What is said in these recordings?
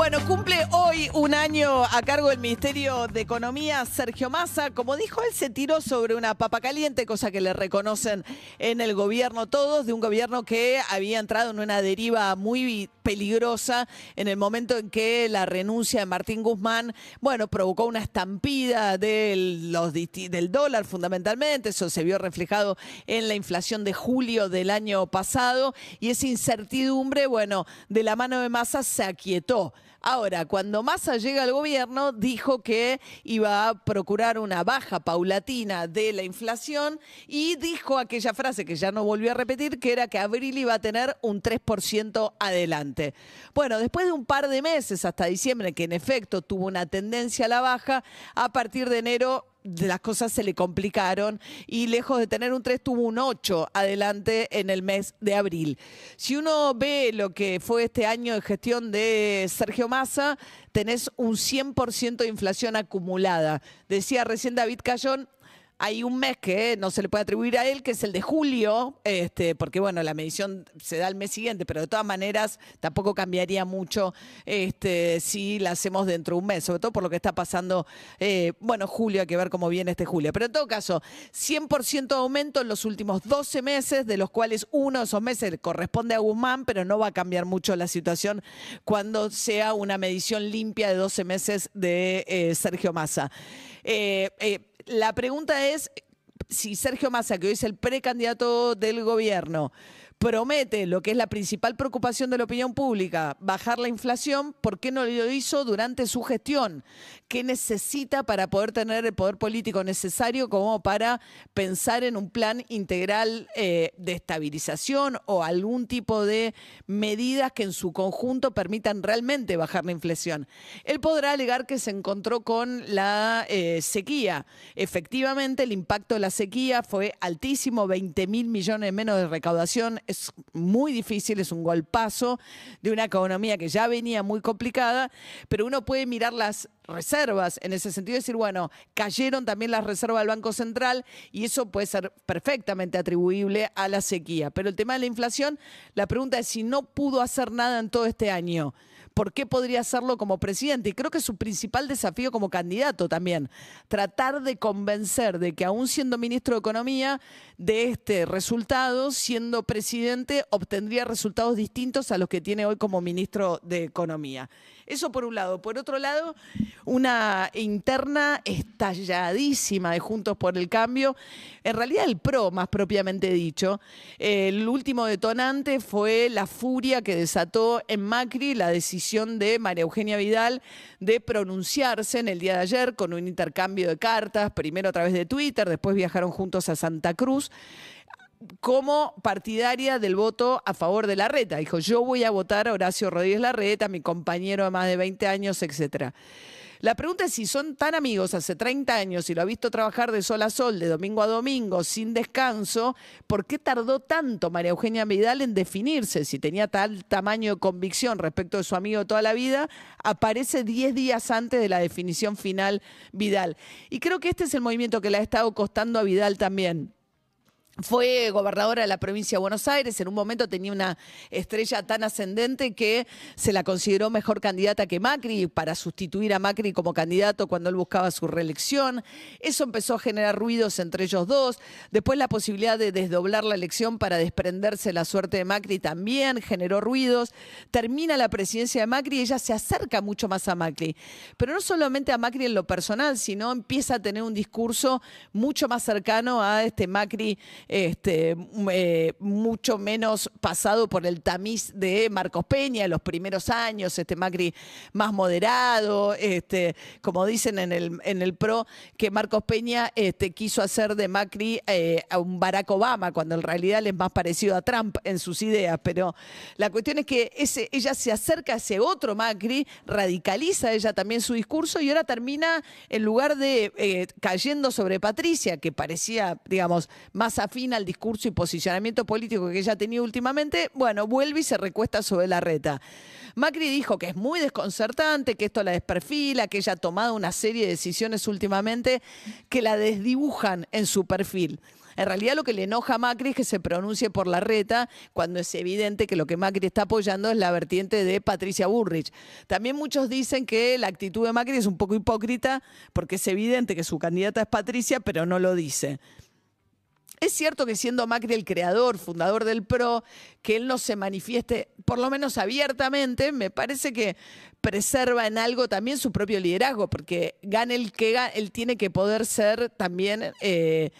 Bueno, cumple hoy un año a cargo del Ministerio de Economía Sergio Massa. Como dijo, él se tiró sobre una papa caliente, cosa que le reconocen en el gobierno todos, de un gobierno que había entrado en una deriva muy peligrosa en el momento en que la renuncia de Martín Guzmán, bueno, provocó una estampida del, los, del dólar fundamentalmente. Eso se vio reflejado en la inflación de julio del año pasado y esa incertidumbre, bueno, de la mano de Massa se aquietó. Ahora, cuando Massa llega al gobierno, dijo que iba a procurar una baja paulatina de la inflación y dijo aquella frase que ya no volvió a repetir, que era que abril iba a tener un 3% adelante. Bueno, después de un par de meses hasta diciembre, que en efecto tuvo una tendencia a la baja, a partir de enero las cosas se le complicaron y lejos de tener un 3 tuvo un 8 adelante en el mes de abril. Si uno ve lo que fue este año de gestión de Sergio Massa, tenés un 100% de inflación acumulada. Decía recién David Cayón, hay un mes que no se le puede atribuir a él, que es el de julio, este, porque bueno, la medición se da el mes siguiente, pero de todas maneras tampoco cambiaría mucho este, si la hacemos dentro de un mes, sobre todo por lo que está pasando, eh, bueno, julio, hay que ver cómo viene este julio. Pero en todo caso, 100% de aumento en los últimos 12 meses, de los cuales uno de esos meses corresponde a Guzmán, pero no va a cambiar mucho la situación cuando sea una medición limpia de 12 meses de eh, Sergio Massa. Eh, eh, la pregunta es si Sergio Massa, que hoy es el precandidato del gobierno, promete lo que es la principal preocupación de la opinión pública, bajar la inflación, ¿por qué no lo hizo durante su gestión? ¿Qué necesita para poder tener el poder político necesario como para pensar en un plan integral eh, de estabilización o algún tipo de medidas que en su conjunto permitan realmente bajar la inflación? Él podrá alegar que se encontró con la eh, sequía. Efectivamente, el impacto de la sequía fue altísimo, 20 mil millones menos de recaudación. Es muy difícil, es un golpazo de una economía que ya venía muy complicada, pero uno puede mirar las reservas en ese sentido decir, bueno, cayeron también las reservas del Banco Central y eso puede ser perfectamente atribuible a la sequía. Pero el tema de la inflación, la pregunta es si no pudo hacer nada en todo este año. ¿Por qué podría hacerlo como presidente? Y creo que su principal desafío como candidato también. Tratar de convencer de que aún siendo ministro de Economía, de este resultado, siendo presidente, obtendría resultados distintos a los que tiene hoy como ministro de Economía. Eso por un lado. Por otro lado, una interna estalladísima de Juntos por el Cambio. En realidad el PRO, más propiamente dicho. El último detonante fue la furia que desató en Macri la decisión de María Eugenia Vidal de pronunciarse en el día de ayer con un intercambio de cartas, primero a través de Twitter, después viajaron juntos a Santa Cruz como partidaria del voto a favor de la reta. Dijo, yo voy a votar a Horacio Rodríguez Larreta, mi compañero de más de 20 años, etcétera. La pregunta es si son tan amigos hace 30 años y lo ha visto trabajar de sol a sol, de domingo a domingo, sin descanso, ¿por qué tardó tanto María Eugenia Vidal en definirse? Si tenía tal tamaño de convicción respecto de su amigo toda la vida, aparece 10 días antes de la definición final Vidal. Y creo que este es el movimiento que le ha estado costando a Vidal también. Fue gobernadora de la provincia de Buenos Aires, en un momento tenía una estrella tan ascendente que se la consideró mejor candidata que Macri para sustituir a Macri como candidato cuando él buscaba su reelección. Eso empezó a generar ruidos entre ellos dos. Después la posibilidad de desdoblar la elección para desprenderse la suerte de Macri también generó ruidos. Termina la presidencia de Macri y ella se acerca mucho más a Macri. Pero no solamente a Macri en lo personal, sino empieza a tener un discurso mucho más cercano a este Macri este, eh, mucho menos pasado por el tamiz de Marcos Peña en los primeros años, este Macri más moderado, este, como dicen en el, en el PRO, que Marcos Peña este, quiso hacer de Macri eh, a un Barack Obama, cuando en realidad él es más parecido a Trump en sus ideas. Pero la cuestión es que ella se acerca a ese otro Macri, radicaliza ella también su discurso y ahora termina, en lugar de eh, cayendo sobre Patricia, que parecía, digamos, más afín al discurso y posicionamiento político que ella tenía últimamente, bueno, vuelve y se recuesta sobre la reta. Macri dijo que es muy desconcertante, que esto la desperfila, que ella ha tomado una serie de decisiones últimamente que la desdibujan en su perfil. En realidad lo que le enoja a Macri es que se pronuncie por la reta cuando es evidente que lo que Macri está apoyando es la vertiente de Patricia Burrich. También muchos dicen que la actitud de Macri es un poco hipócrita porque es evidente que su candidata es Patricia, pero no lo dice. Es cierto que siendo Macri el creador, fundador del PRO, que él no se manifieste, por lo menos abiertamente, me parece que preserva en algo también su propio liderazgo, porque gane el que gane, él tiene que poder ser también eh,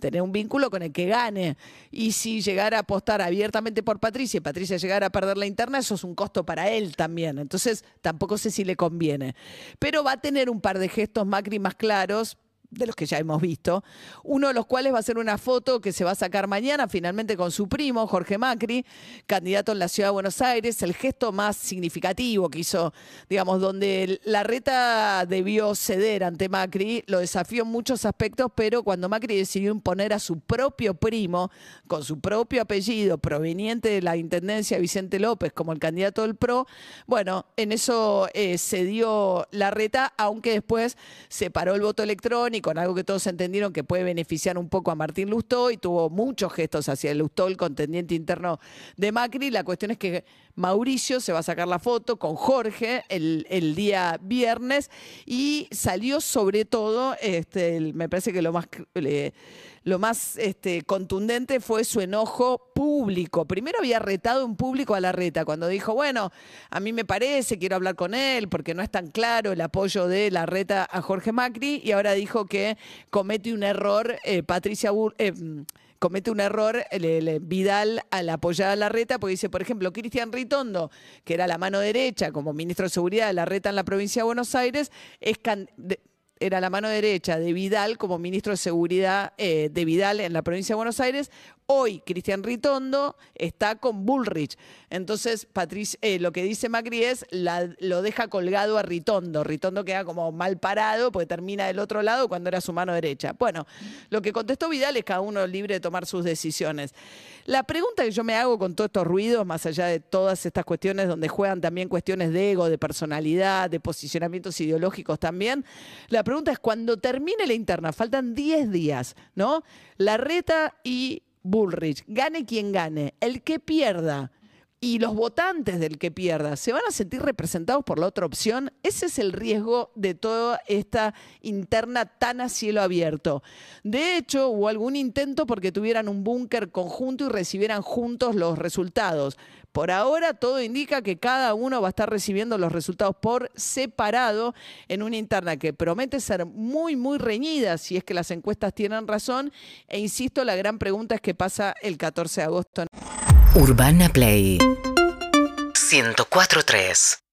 tener un vínculo con el que gane. Y si llegara a apostar abiertamente por Patricia y Patricia llegara a perder la interna, eso es un costo para él también. Entonces, tampoco sé si le conviene. Pero va a tener un par de gestos Macri más claros de los que ya hemos visto, uno de los cuales va a ser una foto que se va a sacar mañana finalmente con su primo, Jorge Macri, candidato en la ciudad de Buenos Aires, el gesto más significativo que hizo, digamos, donde la reta debió ceder ante Macri, lo desafió en muchos aspectos, pero cuando Macri decidió imponer a su propio primo, con su propio apellido, proveniente de la Intendencia Vicente López como el candidato del PRO, bueno, en eso eh, cedió la reta, aunque después se paró el voto electrónico, con algo que todos entendieron que puede beneficiar un poco a Martín Lustó y tuvo muchos gestos hacia Lustó, el contendiente interno de Macri. La cuestión es que Mauricio se va a sacar la foto con Jorge el, día viernes y salió sobre todo, este, me parece que lo más... lo más este, contundente fue su enojo público. Primero había retado en público a la reta cuando dijo, bueno, a mí me parece, quiero hablar con él porque no es tan claro el apoyo de la reta a Jorge Macri y ahora dijo que comete un error eh, Patricia eh, comete un error el, Vidal al apoyar a la reta, porque dice, por ejemplo, Cristian Ritondo, que era la mano derecha como ministro de Seguridad de la reta en la provincia de Buenos Aires, es era la mano derecha de Vidal como ministro de Seguridad eh, de Vidal en la provincia de Buenos Aires. Hoy Cristian Ritondo está con Bullrich. Entonces, eh, lo que dice Macri es, lo deja colgado a Ritondo. Ritondo queda como mal parado porque termina del otro lado cuando era su mano derecha. Bueno, lo que contestó Vidal es cada uno libre de tomar sus decisiones. La pregunta que yo me hago con todos estos ruidos, más allá de todas estas cuestiones donde juegan también cuestiones de ego, de personalidad, de posicionamientos ideológicos también, la pregunta es, cuando termine la interna, faltan 10 días, ¿no? La reta y Bullrich, gane quien gane, el que pierda y los votantes del que pierda se van a sentir representados por la otra opción, ese es el riesgo de toda esta interna tan a cielo abierto. De hecho, hubo algún intento porque tuvieran un búnker conjunto y recibieran juntos los resultados. Por ahora todo indica que cada uno va a estar recibiendo los resultados por separado en una interna que promete ser muy, muy reñida si es que las encuestas tienen razón. E insisto, la gran pregunta es qué pasa el 14 de agosto. Urbana Play. 104.3